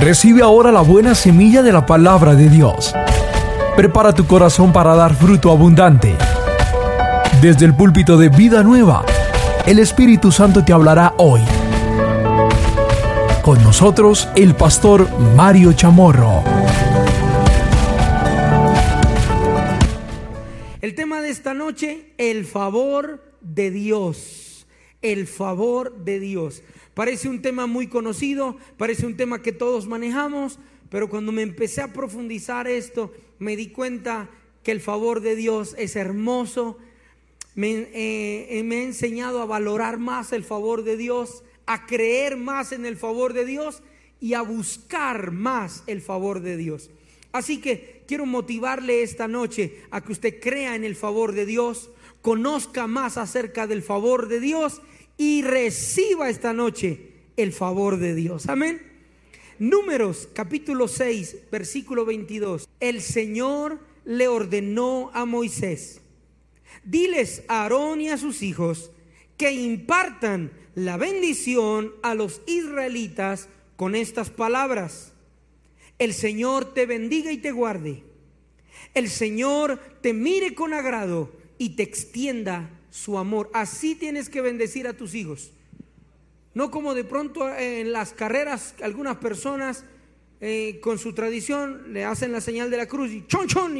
Recibe ahora la buena semilla de la palabra de Dios. Prepara tu corazón para dar fruto abundante. Desde el púlpito de Vida Nueva, el Espíritu Santo te hablará hoy. Con nosotros, el pastor Mario Chamorro. El tema de esta noche, el favor de Dios. El favor de Dios. Parece un tema muy conocido, parece un tema que todos manejamos, pero cuando me empecé a profundizar esto, me di cuenta que el favor de Dios es hermoso. Me, eh, he enseñado a valorar más el favor de Dios, a creer más en el favor de Dios y a buscar más el favor de Dios. Así que quiero motivarle esta noche a que usted crea en el favor de Dios, conozca más acerca del favor de Dios y reciba esta noche el favor de Dios. Amén. Números capítulo 6, versículo 22. El Señor le ordenó a Moisés, diles a Aarón y a sus hijos que impartan la bendición a los israelitas con estas palabras. El Señor te bendiga y te guarde. El Señor te mire con agrado y te extienda su amor. Así tienes que bendecir a tus hijos. No como de pronto en las carreras algunas personas eh, con su tradición le hacen la señal de la cruz y chon chon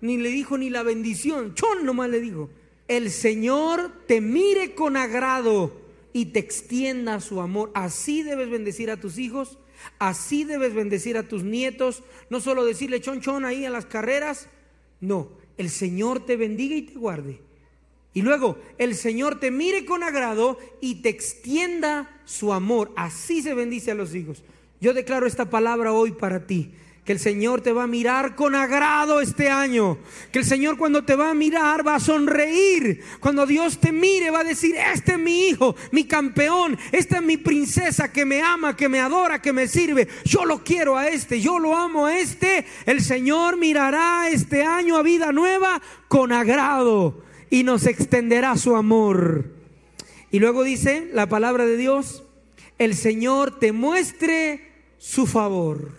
Ni le dijo ni la bendición, chon nomás le dijo. El Señor te mire con agrado y te extienda su amor. Así debes bendecir a tus hijos, así debes bendecir a tus nietos. No solo decirle chon chon ahí en las carreras. No, el Señor te bendiga y te guarde. Y luego el Señor te mire con agrado y te extienda su amor. Así se bendice a los hijos. Yo declaro esta palabra hoy para ti. Que el Señor te va a mirar con agrado este año. Que el Señor cuando te va a mirar va a sonreír. Cuando Dios te mire va a decir, este es mi hijo, mi campeón. Esta es mi princesa que me ama, que me adora, que me sirve. Yo lo quiero a este, yo lo amo a este. El Señor mirará este año a vida nueva con agrado y nos extenderá su amor. Y luego dice la palabra de Dios, el Señor te muestre su favor.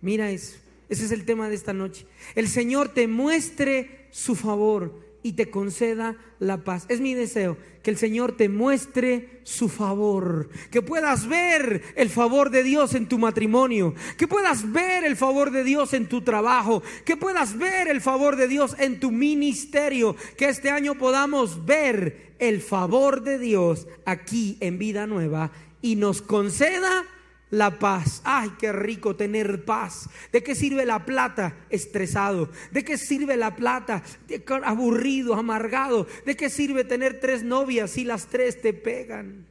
Mira eso, ese es el tema de esta noche. El Señor te muestre su favor y te conceda la paz. Es mi deseo que el Señor te muestre su favor, que puedas ver el favor de Dios en tu matrimonio, que puedas ver el favor de Dios en tu trabajo, que puedas ver el favor de Dios en tu ministerio, que este año podamos ver el favor de Dios aquí en vida nueva y nos conceda la paz. Ay, qué rico tener paz. ¿De qué sirve la plata? Estresado. ¿De qué sirve la plata? Aburrido, amargado. ¿De qué sirve tener tres novias si las tres te pegan?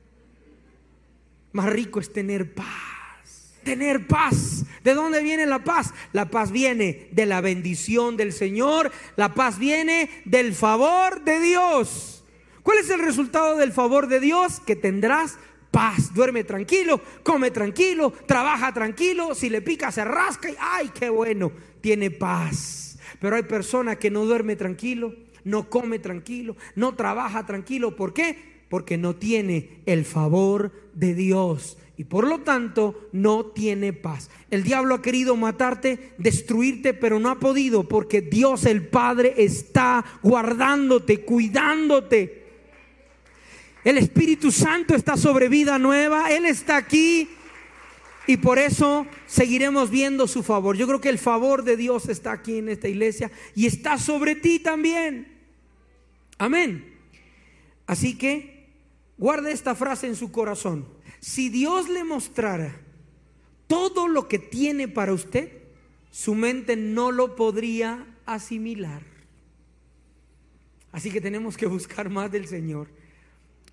Más rico es tener paz. Tener paz. ¿De dónde viene la paz? La paz viene de la bendición del Señor. La paz viene del favor de Dios. ¿Cuál es el resultado del favor de Dios? Que tendrás paz. Duerme tranquilo, come tranquilo, trabaja tranquilo. Si le pica, se rasca y ¡ay, qué bueno! Tiene paz. Pero hay personas que no duerme tranquilo, no come tranquilo, no trabaja tranquilo. ¿Por qué? Porque no tiene el favor de Dios y por lo tanto no tiene paz. El diablo ha querido matarte, destruirte, pero no ha podido porque Dios el Padre está guardándote, cuidándote. El Espíritu Santo está sobre vida nueva, Él está aquí y por eso seguiremos viendo su favor. Yo creo que el favor de Dios está aquí en esta iglesia y está sobre ti también. Amén. Así que guarde esta frase en su corazón. Si Dios le mostrara todo lo que tiene para usted, su mente no lo podría asimilar. Así que tenemos que buscar más del Señor.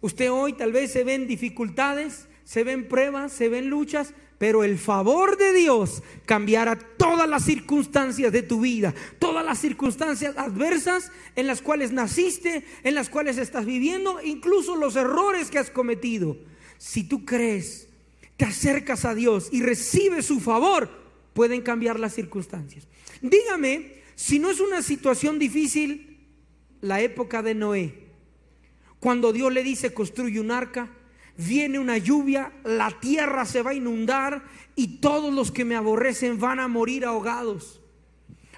Usted hoy tal vez se ven dificultades, se ven pruebas, se ven luchas, pero el favor de Dios cambiará todas las circunstancias de tu vida, todas las circunstancias adversas en las cuales naciste, en las cuales estás viviendo, incluso los errores que has cometido. Si tú crees, te acercas a Dios y recibes su favor, pueden cambiar las circunstancias. Dígame, si no es una situación difícil, la época de Noé cuando Dios le dice construye un arca, viene una lluvia, la tierra se va a inundar y todos los que me aborrecen van a morir ahogados.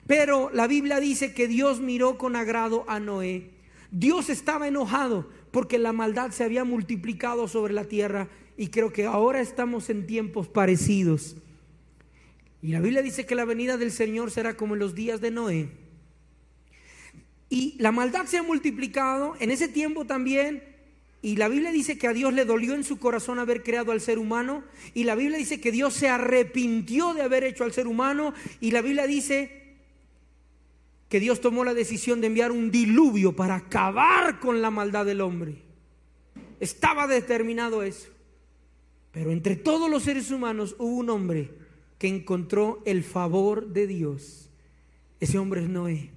Pero la Biblia dice que Dios miró con agrado a Noé. Dios estaba enojado porque la maldad se había multiplicado sobre la tierra y creo que ahora estamos en tiempos parecidos. Y la Biblia dice que la venida del Señor será como en los días de Noé. Y la maldad se ha multiplicado en ese tiempo también. Y la Biblia dice que a Dios le dolió en su corazón haber creado al ser humano. Y la Biblia dice que Dios se arrepintió de haber hecho al ser humano. Y la Biblia dice que Dios tomó la decisión de enviar un diluvio para acabar con la maldad del hombre. Estaba determinado eso. Pero entre todos los seres humanos hubo un hombre que encontró el favor de Dios. Ese hombre es Noé.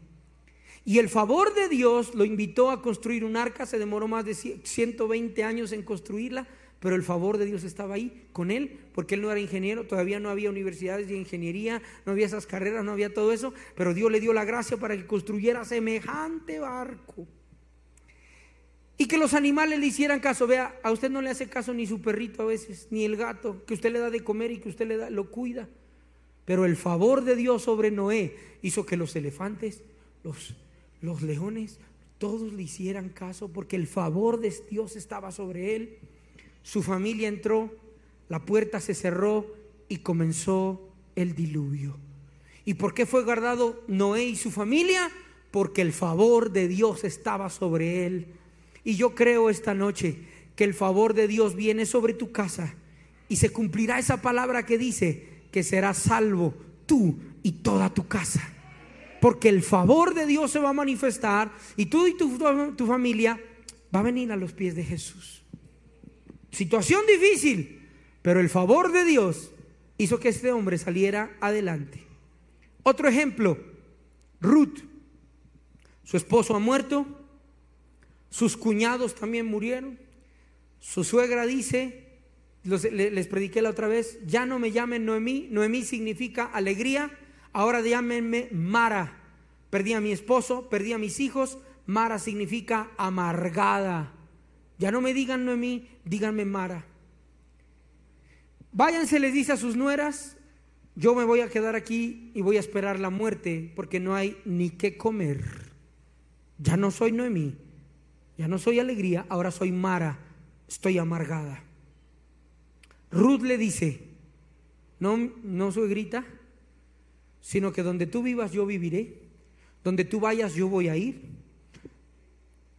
Y el favor de Dios lo invitó a construir un arca, se demoró más de 120 años en construirla, pero el favor de Dios estaba ahí con él, porque él no era ingeniero, todavía no había universidades de ingeniería, no había esas carreras, no había todo eso, pero Dios le dio la gracia para que construyera semejante barco. Y que los animales le hicieran caso. Vea, a usted no le hace caso ni su perrito a veces, ni el gato, que usted le da de comer y que usted le da, lo cuida. Pero el favor de Dios sobre Noé hizo que los elefantes, los, los leones, todos le hicieran caso porque el favor de Dios estaba sobre él. Su familia entró, la puerta se cerró y comenzó el diluvio. ¿Y por qué fue guardado Noé y su familia? Porque el favor de Dios estaba sobre él. Y yo creo esta noche que el favor de Dios viene sobre tu casa y se cumplirá esa palabra que dice que serás salvo tú y toda tu casa. Porque el favor de Dios se va a manifestar y tú y tu, familia va a venir a los pies de Jesús. Situación difícil, pero el favor de Dios hizo que este hombre saliera adelante. Otro ejemplo, Ruth. Su esposo ha muerto, sus cuñados también murieron. Su suegra dice, les prediqué la otra vez, ya no me llamen Noemí, Noemí significa alegría, ahora llámenme Mara. Perdí a mi esposo, perdí a mis hijos, Mara significa amargada. Ya no me digan Noemí, díganme Mara. Váyanse, les dice a sus nueras, yo me voy a quedar aquí y voy a esperar la muerte porque no hay ni qué comer. Ya no soy Noemí, ya no soy alegría, ahora soy Mara, estoy amargada. Ruth le dice, no, no soy grita, sino que donde tú vivas yo viviré, donde tú vayas yo voy a ir.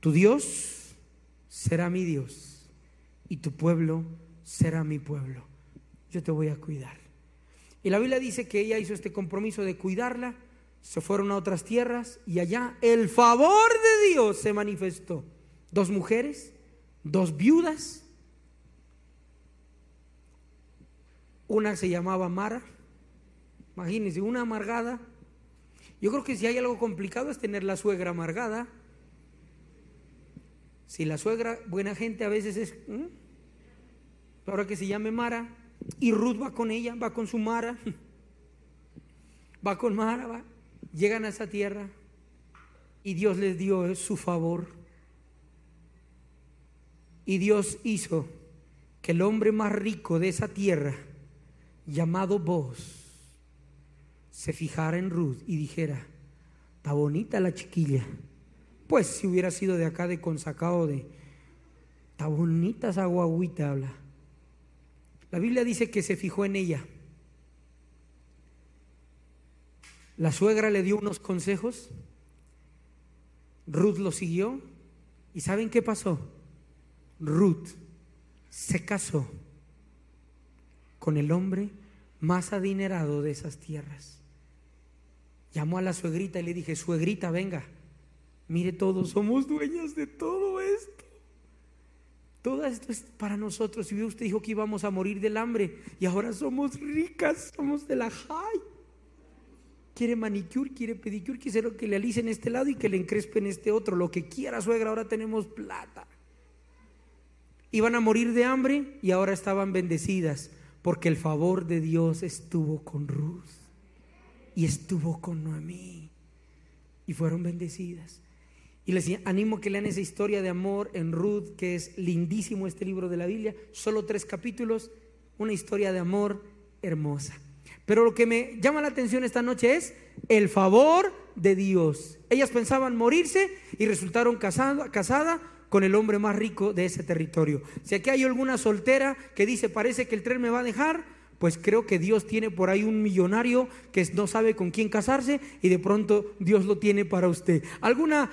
Tu Dios será mi Dios y tu pueblo será mi pueblo. Yo te voy a cuidar. Y la Biblia dice que ella hizo este compromiso de cuidarla, se fueron a otras tierras y allá el favor de Dios se manifestó dos mujeres, dos viudas. Una se llamaba Mara. Imagínense, una amargada. Yo creo que si hay algo complicado es tener la suegra amargada. Si la suegra, buena gente, a veces es. Ahora que se llame Mara. Y Ruth va con ella, va con su Mara. Va con Mara, va. Llegan a esa tierra. Y Dios les dio su favor. Y Dios hizo que el hombre más rico de esa tierra, llamado vos, se fijara en Ruth y dijera, está bonita la chiquilla. Pues si hubiera sido de acá de Consacao, de, está bonita esa guaguita, habla. La Biblia dice que se fijó en ella. La suegra le dio unos consejos, Ruth lo siguió y ¿saben qué pasó? Ruth se casó con el hombre más adinerado de esas tierras. Llamó a la suegrita y le dije, suegrita, venga, mire todos somos dueñas de todo esto. Todo esto es para nosotros. Y usted dijo que íbamos a morir del hambre y ahora somos ricas, somos de la high. Quiere manicure, quiere pedicure, quiere que le alicen este lado y que le encrespen este otro. Lo que quiera, suegra, ahora tenemos plata iban a morir de hambre y ahora estaban bendecidas porque el favor de Dios estuvo con Ruth y estuvo con Noemí y fueron bendecidas. Y les animo a que lean esa historia de amor en Ruth, que es lindísimo este libro de la Biblia, solo tres capítulos, una historia de amor hermosa. Pero lo que me llama la atención esta noche es el favor de Dios. Ellas pensaban morirse y resultaron casadas casada con el hombre más rico de ese territorio. Si aquí hay alguna soltera que dice, parece que el tren me va a dejar, pues creo que Dios tiene por ahí un millonario que no sabe con quién casarse y de pronto Dios lo tiene para usted. ¿Alguna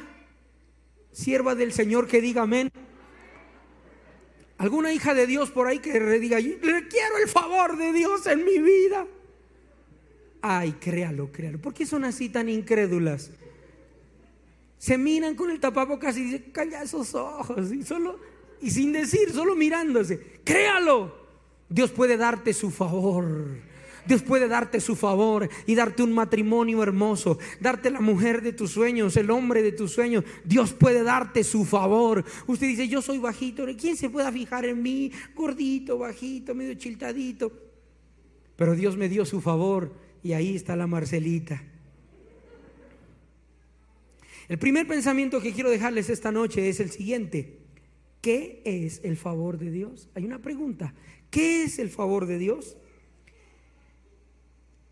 sierva del Señor que diga amén? ¿Alguna hija de Dios por ahí que diga, quiero el favor de Dios en mi vida? Ay, créalo, créalo. ¿Por qué son así tan incrédulas? Se miran con el tapabocas y dicen, calla esos ojos. Y, solo, y sin decir, solo mirándose. Créalo. Dios puede darte su favor. Dios puede darte su favor y darte un matrimonio hermoso, darte la mujer de tus sueños, el hombre de tus sueños. Dios puede darte su favor. Usted dice, yo soy bajito, ¿quién se pueda fijar en mí? Gordito, bajito, medio chiltadito. Pero Dios me dio su favor y ahí está la Marcelita. El primer pensamiento que quiero dejarles esta noche es el siguiente. ¿Qué es el favor de Dios? Hay una pregunta. ¿Qué es el favor de Dios?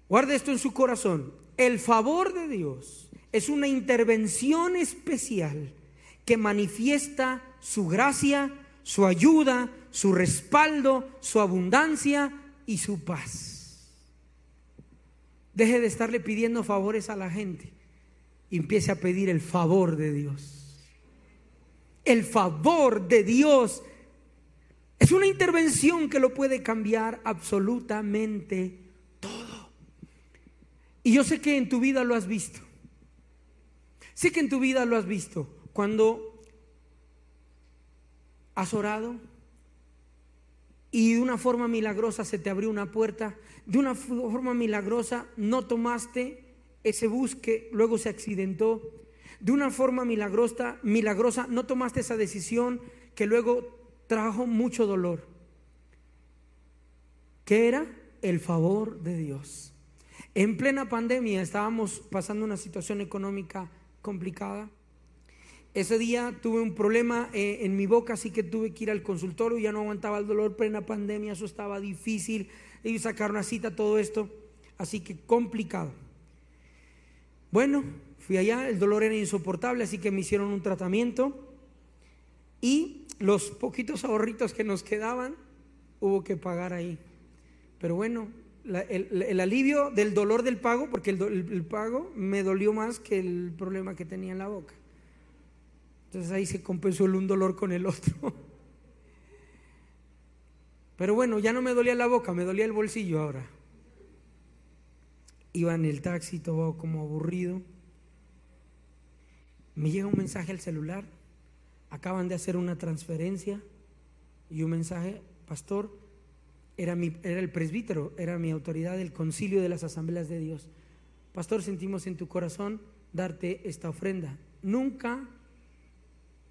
Guarde esto en su corazón. El favor de Dios es una intervención especial que manifiesta su gracia, su ayuda, su respaldo, su abundancia y su paz. Deje de estarle pidiendo favores a la gente y empiece a pedir el favor de Dios. El favor de Dios es una intervención que lo puede cambiar absolutamente y yo sé que en tu vida lo has visto. Sé que en tu vida lo has visto. Cuando has orado y de una forma milagrosa se te abrió una puerta, de una forma milagrosa no tomaste ese bus que luego se accidentó, de una forma milagrosa, milagrosa no tomaste esa decisión que luego trajo mucho dolor. ¿Qué era? El favor de Dios. En plena pandemia estábamos pasando una situación económica complicada. Ese día tuve un problema eh, en mi boca, así que tuve que ir al consultorio, ya no aguantaba el dolor, plena pandemia, eso estaba difícil, y sacar una cita, todo esto, así que complicado. Bueno, fui allá, el dolor era insoportable, así que me hicieron un tratamiento y los poquitos ahorritos que nos quedaban hubo que pagar ahí. Pero bueno, el, alivio del dolor del pago, porque el, pago me dolió más que el problema que tenía en la boca. Entonces ahí se compensó el un dolor con el otro. Pero bueno, ya no me dolía la boca, me dolía el bolsillo ahora. Iba en el taxi todo como aburrido. Me llega un mensaje al celular. Acaban de hacer una transferencia y un mensaje, pastor, era, el presbítero, era mi autoridad del concilio de las asambleas de Dios. Pastor, sentimos en tu corazón darte esta ofrenda. Nunca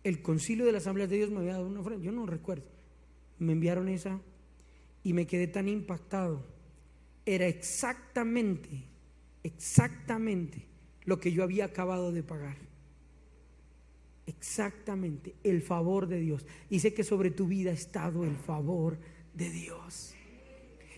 el concilio de las asambleas de Dios me había dado una ofrenda, yo no recuerdo. Me enviaron esa y me quedé tan impactado. Era exactamente, exactamente lo que yo había acabado de pagar. Exactamente, el favor de Dios. Y sé que sobre tu vida ha estado el favor de Dios.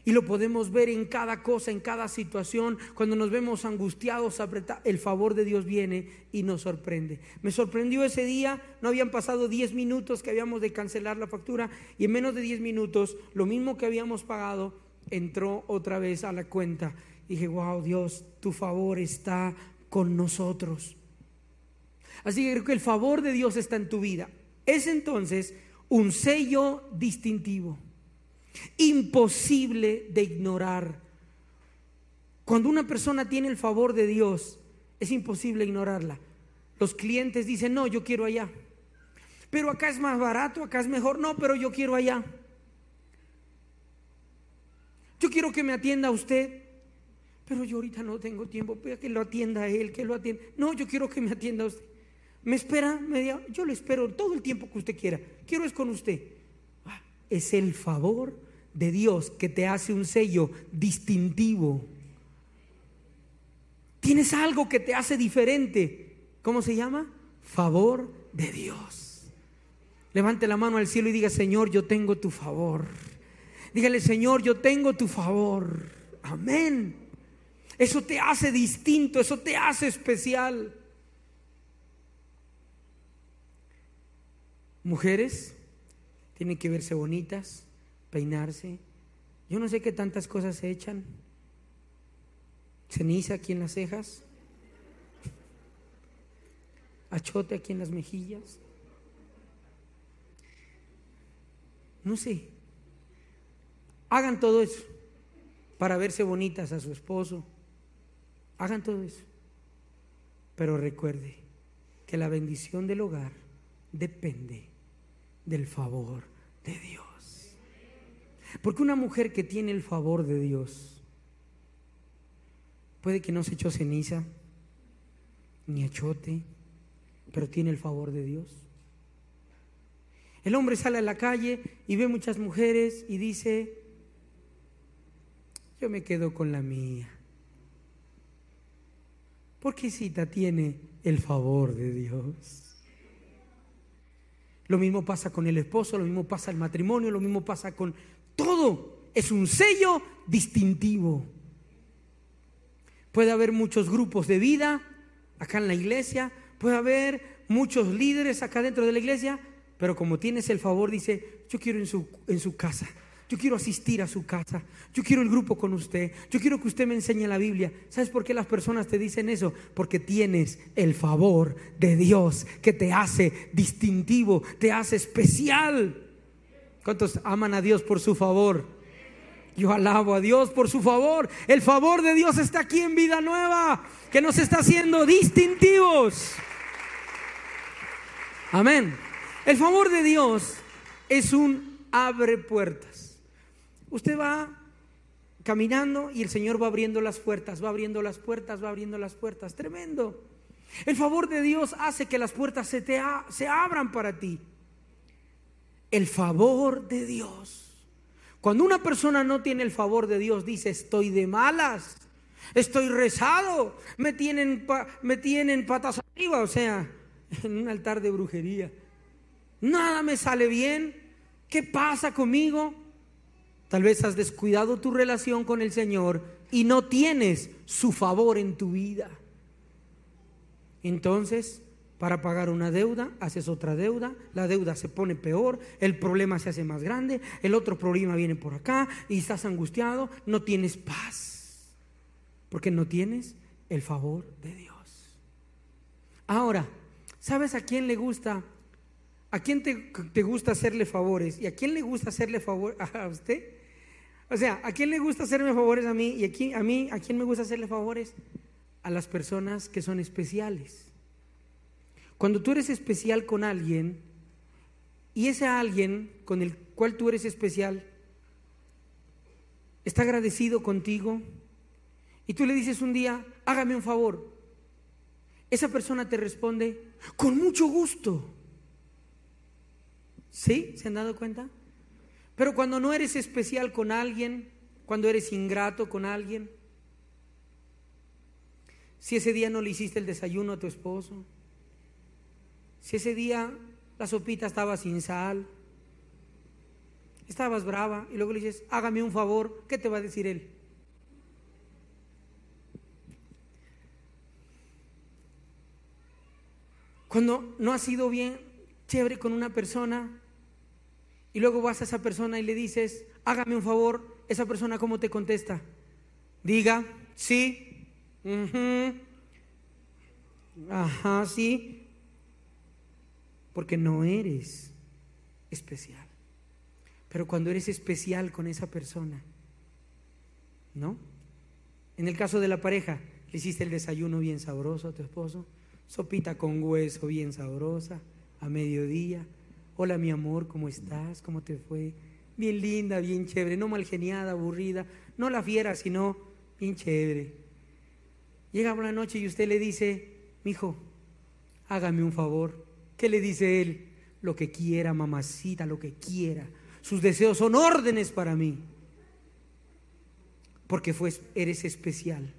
Y lo podemos ver en cada cosa, en cada situación. Cuando nos vemos angustiados, apretados, el favor de Dios viene y nos sorprende. Me sorprendió ese día, no habían pasado 10 minutos que habíamos de cancelar la factura y en menos de 10 minutos, lo mismo que habíamos pagado, entró otra vez a la cuenta. Y dije, wow, Dios, tu favor está con nosotros. Así que creo que el favor de Dios está en tu vida. Es entonces un sello distintivo imposible de ignorar. Cuando una persona tiene el favor de Dios, es imposible ignorarla. Los clientes dicen, no, yo quiero allá. Pero acá es más barato, acá es mejor. No, pero yo quiero allá. Yo quiero que me atienda usted. Pero yo ahorita no tengo tiempo. para que lo atienda a él, que lo atienda. No, yo quiero que me atienda usted. ¿Me espera media? Yo le espero todo el tiempo que usted quiera. Quiero es con usted es el favor de Dios que te hace un sello distintivo. Tienes algo que te hace diferente. ¿Cómo se llama? favor de Dios. Levante la mano al cielo y diga, Señor, yo tengo tu favor. Dígale, Señor, yo tengo tu favor. Amén. Eso te hace distinto, eso te hace especial. Mujeres tienen que verse bonitas, peinarse. Yo no sé qué tantas cosas se echan. Ceniza aquí en las cejas. Achote aquí en las mejillas. No sé. Hagan todo eso para verse bonitas a su esposo. Hagan todo eso. Pero recuerde que la bendición del hogar depende del favor de Dios. Porque una mujer que tiene el favor de Dios puede que no se echó ceniza ni achote, pero tiene el favor de Dios. El hombre sale a la calle y ve muchas mujeres y dice, yo me quedo con la mía. Porque Cita tiene el favor de Dios. Lo mismo pasa con el esposo, lo mismo pasa el matrimonio, lo mismo pasa con todo. Es un sello distintivo. Puede haber muchos grupos de vida acá en la iglesia, puede haber muchos líderes acá dentro de la iglesia, pero como tienes el favor, dice, yo quiero en su, en su casa, yo quiero asistir a su casa. Yo quiero el grupo con usted. Yo quiero que usted me enseñe la Biblia. ¿Sabes por qué las personas te dicen eso? Porque tienes el favor de Dios que te hace distintivo, te hace especial. ¿Cuántos aman a Dios por su favor? Yo alabo a Dios por su favor. El favor de Dios está aquí en vida nueva, que nos está haciendo distintivos. Amén. El favor de Dios es un abre puertas. Usted va caminando y el Señor va abriendo las puertas, va abriendo las puertas, va abriendo las puertas. Tremendo. El favor de Dios hace que las puertas se, te se abran para ti. El favor de Dios. Cuando una persona no tiene el favor de Dios, dice, estoy de malas, estoy rezado, me tienen, me tienen patas arriba, o sea, en un altar de brujería. Nada me sale bien. ¿Qué pasa conmigo? Tal vez has descuidado tu relación con el Señor y no tienes su favor en tu vida. Entonces, para pagar una deuda, haces otra deuda, la deuda se pone peor, el problema se hace más grande, el otro problema viene por acá y estás angustiado, no tienes paz, porque no tienes el favor de Dios. Ahora, ¿sabes a quién le gusta? ¿A quién te, te gusta hacerle favores? ¿Y a quién le gusta hacerle favor a usted? O sea, ¿a quién le gusta hacerme favores a mí? Y aquí, a mí, ¿a quién me gusta hacerle favores? A las personas que son especiales. Cuando tú eres especial con alguien y ese alguien con el cual tú eres especial está agradecido contigo y tú le dices un día, hágame un favor, esa persona te responde, con mucho gusto. ¿Sí? ¿Se han dado cuenta? Pero cuando no eres especial con alguien, cuando eres ingrato con alguien, si ese día no le hiciste el desayuno a tu esposo, si ese día la sopita estaba sin sal, estabas brava y luego le dices, hágame un favor, ¿qué te va a decir él? Cuando no has sido bien chévere con una persona, y luego vas a esa persona y le dices, hágame un favor, esa persona cómo te contesta. Diga, sí, ajá, sí, porque no eres especial. Pero cuando eres especial con esa persona, ¿no? En el caso de la pareja, le hiciste el desayuno bien sabroso a tu esposo, sopita con hueso bien sabrosa a mediodía Hola mi amor, ¿cómo estás? ¿Cómo te fue? Bien linda, bien chévere, no mal geniada, aburrida, no la fiera, sino bien chévere. Llega una noche y usted le dice, mi hijo, hágame un favor. ¿Qué le dice él? Lo que quiera, mamacita, lo que quiera. Sus deseos son órdenes para mí. Porque eres especial.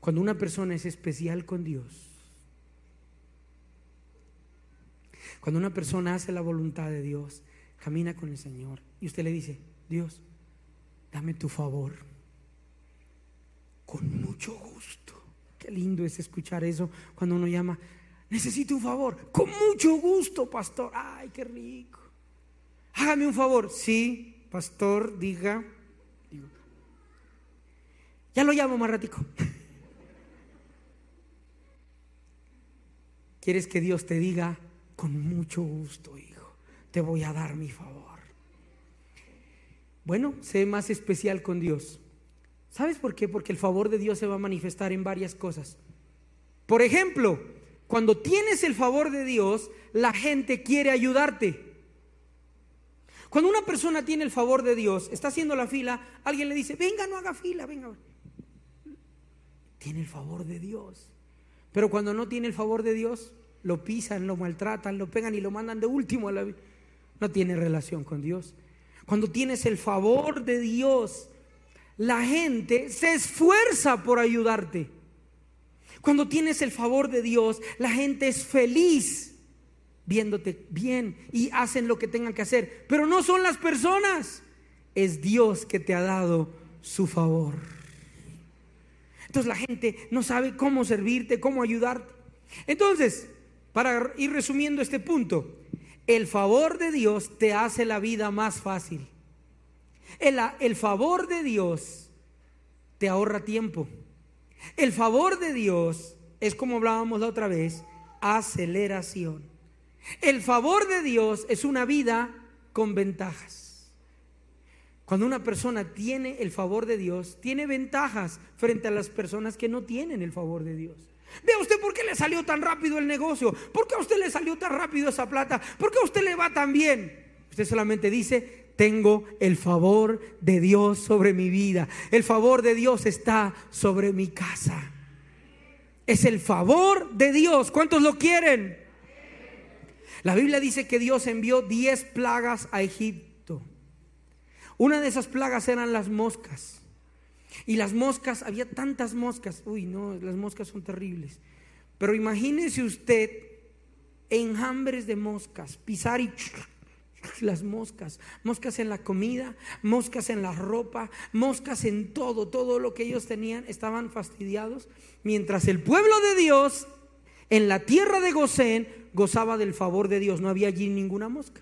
Cuando una persona es especial con Dios, Cuando una persona hace la voluntad de Dios, camina con el Señor y usted le dice, Dios, dame tu favor. Con mucho gusto. Qué lindo es escuchar eso cuando uno llama, necesito un favor. Con mucho gusto, pastor. Ay, qué rico. Hágame un favor. Sí, pastor, diga. Ya lo llamo más ratico. ¿Quieres que Dios te diga? Con mucho gusto, hijo, te voy a dar mi favor. Bueno, sé más especial con Dios. ¿Sabes por qué? Porque el favor de Dios se va a manifestar en varias cosas. Por ejemplo, cuando tienes el favor de Dios, la gente quiere ayudarte. Cuando una persona tiene el favor de Dios, está haciendo la fila, alguien le dice, venga, no haga fila, venga. Tiene el favor de Dios. Pero cuando no tiene el favor de Dios, lo pisan, lo maltratan, lo pegan y lo mandan de último a la vida. No tiene relación con Dios. Cuando tienes el favor de Dios, la gente se esfuerza por ayudarte. Cuando tienes el favor de Dios, la gente es feliz viéndote bien y hacen lo que tengan que hacer. Pero no son las personas, es Dios que te ha dado su favor. Entonces la gente no sabe cómo servirte, cómo ayudarte. Entonces, para ir resumiendo este punto, el favor de Dios te hace la vida más fácil. El, favor de Dios te ahorra tiempo. El favor de Dios es como hablábamos la otra vez, aceleración. El favor de Dios es una vida con ventajas. Cuando una persona tiene el favor de Dios, tiene ventajas frente a las personas que no tienen el favor de Dios. Vea usted por qué le salió tan rápido el negocio, por qué a usted le salió tan rápido esa plata, por qué a usted le va tan bien. Usted solamente dice, tengo el favor de Dios sobre mi vida, el favor de Dios está sobre mi casa. Es el favor de Dios. ¿Cuántos lo quieren? La Biblia dice que Dios envió 10 plagas a Egipto. Una de esas plagas eran las moscas. Y las moscas, había tantas moscas. Uy, no, las moscas son terribles. Pero imagínese usted enjambres de moscas, pisar y las moscas, moscas en la comida, moscas en la ropa, moscas en todo, todo lo que ellos tenían, estaban fastidiados, mientras el pueblo de Dios en la tierra de Gosén gozaba del favor de Dios, no había allí ninguna mosca.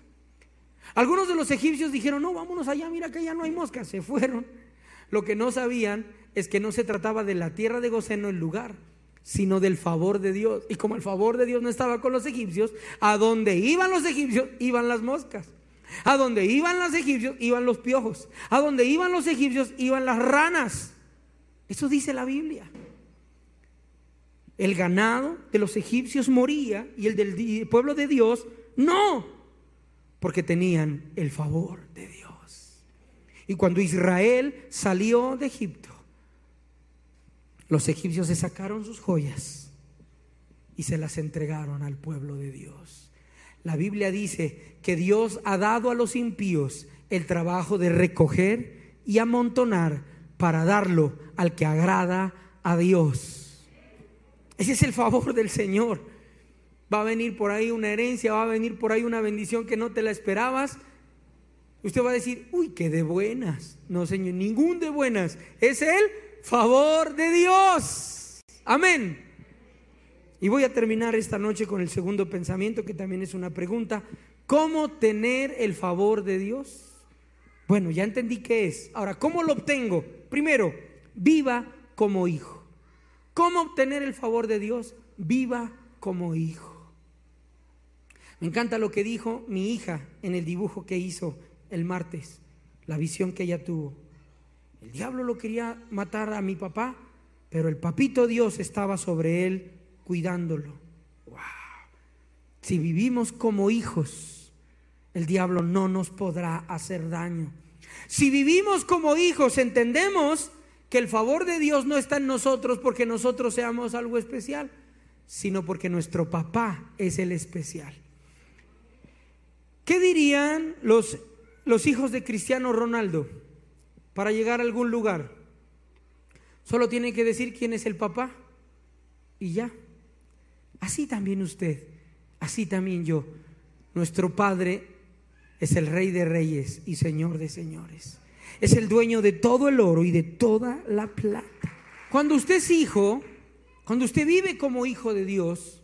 Algunos de los egipcios dijeron, no, vámonos allá, mira que ya no hay moscas, se fueron. Lo que no sabían es que no se trataba de la tierra de Gosén o el lugar, sino del favor de Dios. Y como el favor de Dios no estaba con los egipcios, a donde iban los egipcios iban las moscas. A donde iban los egipcios iban los piojos. A donde iban los egipcios iban las ranas. Eso dice la Biblia. El ganado de los egipcios moría y el del pueblo de Dios no, porque tenían el favor de Dios. Y cuando Israel salió de Egipto, los egipcios se sacaron sus joyas y se las entregaron al pueblo de Dios. La Biblia dice que Dios ha dado a los impíos el trabajo de recoger y amontonar para darlo al que agrada a Dios. Ese es el favor del Señor. Va a venir por ahí una herencia, va a venir por ahí una bendición que no te la esperabas Usted va a decir, uy, qué de buenas. No, Señor, ningún de buenas. Es el favor de Dios. Amén. Y voy a terminar esta noche con el segundo pensamiento, que también es una pregunta. ¿Cómo tener el favor de Dios? Bueno, ya entendí qué es. Ahora, ¿cómo lo obtengo? Primero, viva como hijo. ¿Cómo obtener el favor de Dios? Viva como hijo. Me encanta lo que dijo mi hija en el dibujo que hizo el martes, la visión que ella tuvo. El diablo lo quería matar a mi papá, pero el papito Dios estaba sobre él cuidándolo. Si vivimos como hijos, el diablo no nos podrá hacer daño. Si vivimos como hijos, entendemos que el favor de Dios no está en nosotros porque nosotros seamos algo especial, sino porque nuestro papá es el especial. ¿Qué dirían los los hijos de Cristiano Ronaldo para llegar a algún lugar? Solo tiene que decir quién es el papá y ya. Así también usted, así también yo. Nuestro Padre es el Rey de Reyes y Señor de Señores. Es el dueño de todo el oro y de toda la plata. Cuando usted es hijo, cuando usted vive como hijo de Dios,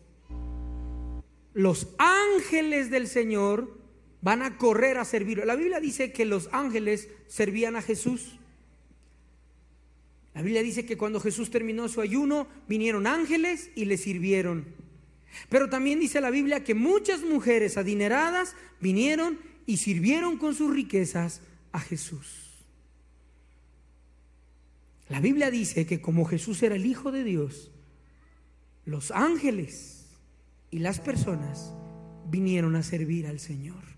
los ángeles del Señor van a correr a servirlo. La Biblia dice que los ángeles servían a Jesús. La Biblia dice que cuando Jesús terminó su ayuno, vinieron ángeles y le sirvieron. Pero también dice la Biblia que muchas mujeres adineradas vinieron y sirvieron con sus riquezas a Jesús. La Biblia dice que como Jesús era el Hijo de Dios, los ángeles y las personas vinieron a servir al Señor.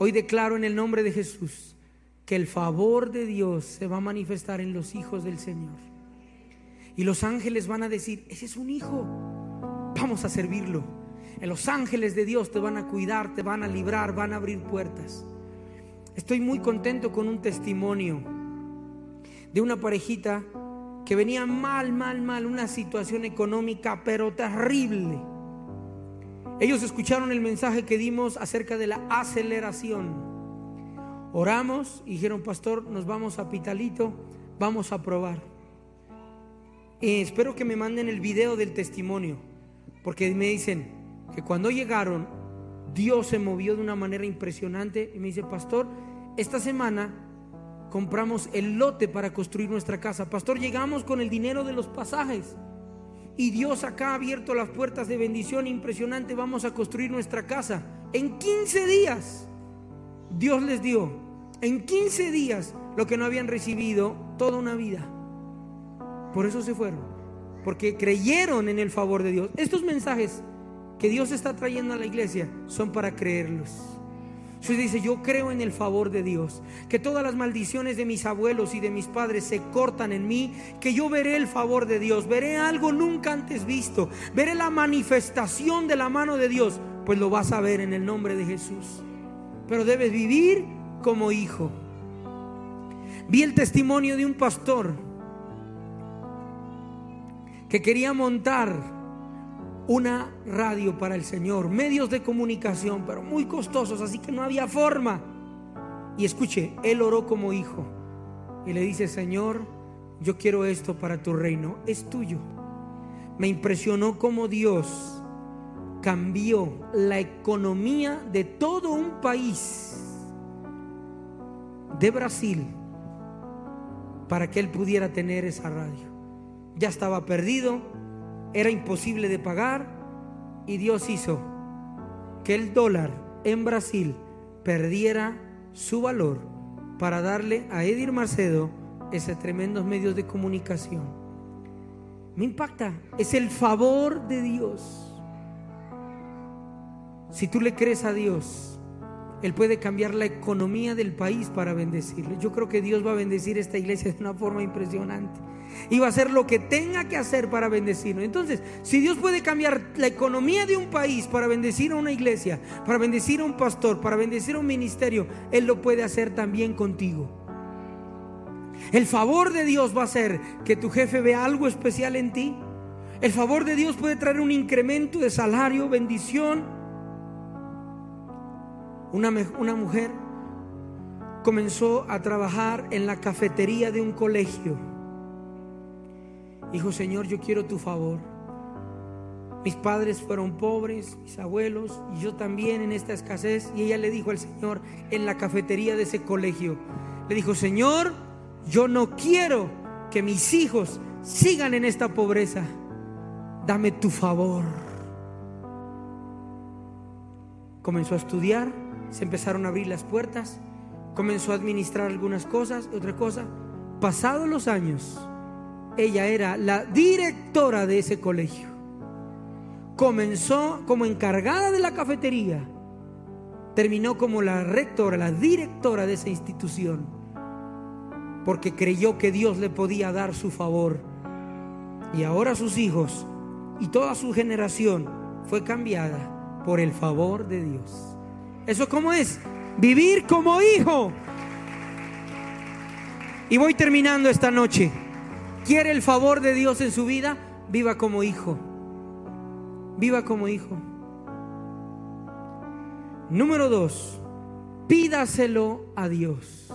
Hoy declaro en el nombre de Jesús que el favor de Dios se va a manifestar en los hijos del Señor. Y los ángeles van a decir, ese es un hijo, vamos a servirlo. En los ángeles de Dios te van a cuidar, te van a librar, van a abrir puertas. Estoy muy contento con un testimonio de una parejita que venía mal, mal, mal, una situación económica pero terrible. Ellos escucharon el mensaje que dimos acerca de la aceleración. Oramos y dijeron, pastor, nos vamos a Pitalito, vamos a probar. Eh, espero que me manden el video del testimonio, porque me dicen que cuando llegaron, Dios se movió de una manera impresionante y me dice, pastor, esta semana compramos el lote para construir nuestra casa. Pastor, llegamos con el dinero de los pasajes. Y Dios acá ha abierto las puertas de bendición impresionante. Vamos a construir nuestra casa. En 15 días Dios les dio, en 15 días, lo que no habían recibido toda una vida. Por eso se fueron. Porque creyeron en el favor de Dios. Estos mensajes que Dios está trayendo a la iglesia son para creerlos. Usted dice, yo creo en el favor de Dios, que todas las maldiciones de mis abuelos y de mis padres se cortan en mí, que yo veré el favor de Dios, veré algo nunca antes visto, veré la manifestación de la mano de Dios, pues lo vas a ver en el nombre de Jesús. Pero debes vivir como hijo. Vi el testimonio de un pastor que quería montar una radio para el Señor, medios de comunicación, pero muy costosos, así que no había forma. Y escuche, él oró como hijo y le dice, Señor, yo quiero esto para tu reino, es tuyo. Me impresionó cómo Dios cambió la economía de todo un país, de Brasil, para que él pudiera tener esa radio. Ya estaba perdido, era imposible de pagar y Dios hizo que el dólar en Brasil perdiera su valor para darle a Edir Marcedo ese tremendos medios de comunicación. Me impacta, es el favor de Dios. Si tú le crees a Dios, Él puede cambiar la economía del país para bendecirle. Yo creo que Dios va a bendecir esta iglesia de una forma impresionante y va a hacer lo que tenga que hacer para bendecirnos. Entonces, si Dios puede cambiar la economía de un país para bendecir a una iglesia, para bendecir a un pastor, para bendecir a un ministerio, Él lo puede hacer también contigo. El favor de Dios va a hacer que tu jefe vea algo especial en ti. El favor de Dios puede traer un incremento de salario, bendición. Una, una mujer comenzó a trabajar en la cafetería de un colegio Dijo, Señor, yo quiero tu favor. Mis padres fueron pobres, mis abuelos, y yo también en esta escasez. Y ella le dijo al Señor en la cafetería de ese colegio, le dijo, Señor, yo no quiero que mis hijos sigan en esta pobreza. Dame tu favor. Comenzó a estudiar, se empezaron a abrir las puertas, comenzó a administrar algunas cosas, otra cosa. Pasados los años, ella era la directora de ese colegio. Comenzó como encargada de la cafetería, terminó como la rectora, la directora de esa institución, porque creyó que Dios le podía dar su favor. Y ahora sus hijos y toda su generación fue cambiada por el favor de Dios. ¿Eso cómo es? Vivir como hijo. Y voy terminando esta noche quiere el favor de Dios en su vida, viva como hijo. Viva como hijo. Número dos, pídaselo a Dios.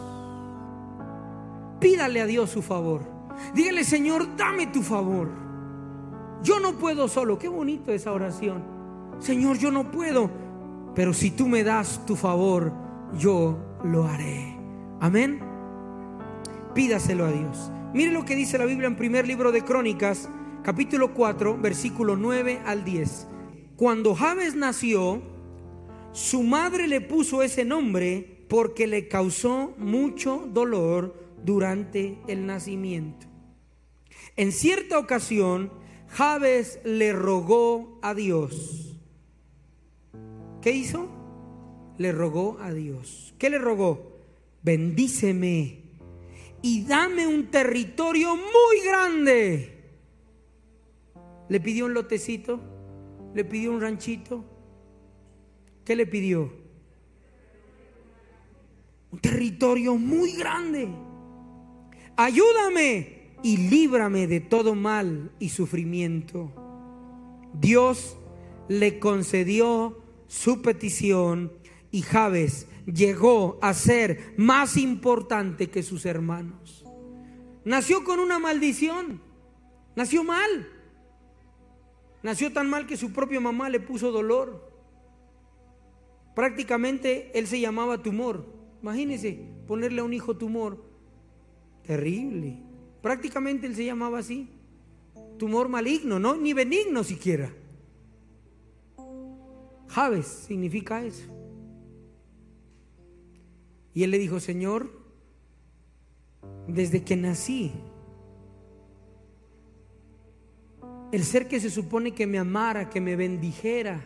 Pídale a Dios su favor. Dígale, Señor, dame tu favor. Yo no puedo solo. Qué bonito esa oración. Señor, yo no puedo. Pero si tú me das tu favor, yo lo haré. Amén. Pídaselo a Dios. Mire lo que dice la Biblia en primer libro de Crónicas, capítulo 4, versículo 9 al 10. Cuando Jabes nació, su madre le puso ese nombre porque le causó mucho dolor durante el nacimiento. En cierta ocasión, Jabes le rogó a Dios. ¿Qué hizo? Le rogó a Dios. ¿Qué le rogó? Bendíceme y dame un territorio muy grande. Le pidió un lotecito, le pidió un ranchito. ¿Qué le pidió? Un territorio muy grande. Ayúdame y líbrame de todo mal y sufrimiento. Dios le concedió su petición y Jabes llegó a ser más importante que sus hermanos. Nació con una maldición, nació mal. Nació tan mal que su propia mamá le puso dolor. Prácticamente él se llamaba tumor. Imagínense ponerle a un hijo tumor. Terrible. Prácticamente él se llamaba así. Tumor maligno, no ni benigno siquiera. Javes significa eso. Y él le dijo, Señor, desde que nací, el ser que se supone que me amara, que me bendijera,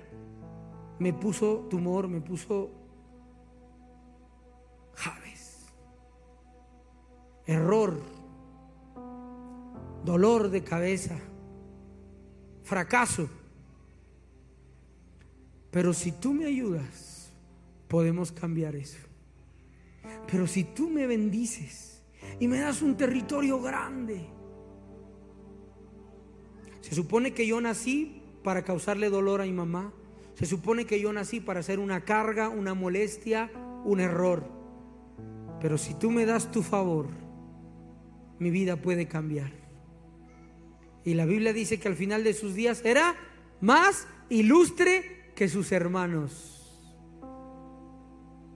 me puso tumor, me puso Javes. Error, dolor de cabeza, fracaso. Pero si tú me ayudas, podemos cambiar eso. Pero si tú me bendices y me das un territorio grande, se supone que yo nací para causarle dolor a mi mamá. Se supone que yo nací para hacer una carga, una molestia, un error. Pero si tú me das tu favor, mi vida puede cambiar. Y la Biblia dice que al final de sus días era más ilustre que sus hermanos.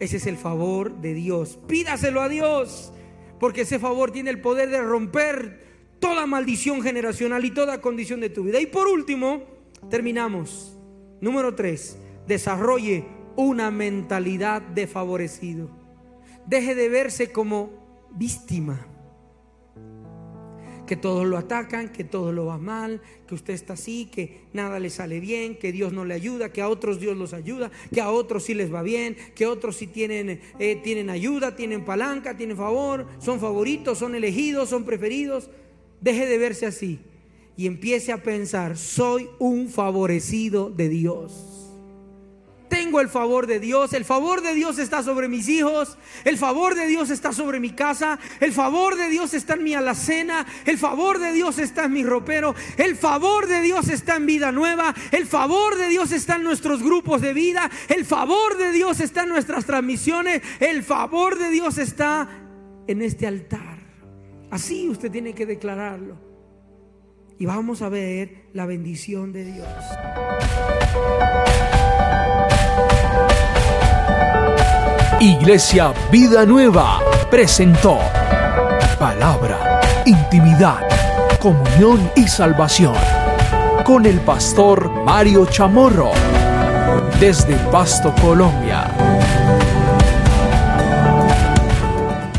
Ese es el favor de Dios. Pídaselo a Dios, porque ese favor tiene el poder de romper toda maldición generacional y toda condición de tu vida. Y por último, terminamos. Número tres, desarrolle una mentalidad de favorecido. Deje de verse como víctima que todos lo atacan, que todo lo va mal, que usted está así, que nada le sale bien, que Dios no le ayuda, que a otros Dios los ayuda, que a otros sí les va bien, que otros sí tienen, eh, tienen ayuda, tienen palanca, tienen favor, son favoritos, son elegidos, son preferidos. Deje de verse así y empiece a pensar, soy un favorecido de Dios tengo el favor de Dios, el favor de Dios está sobre mis hijos, el favor de Dios está sobre mi casa, el favor de Dios está en mi alacena, el favor de Dios está en mi ropero, el favor de Dios está en vida nueva, el favor de Dios está en nuestros grupos de vida, el favor de Dios está en nuestras transmisiones, el favor de Dios está en este altar. Así usted tiene que declararlo. Y vamos a ver la bendición de Dios. Iglesia Vida Nueva presentó Palabra, Intimidad, Comunión y Salvación con el pastor Mario Chamorro desde Pasto, Colombia.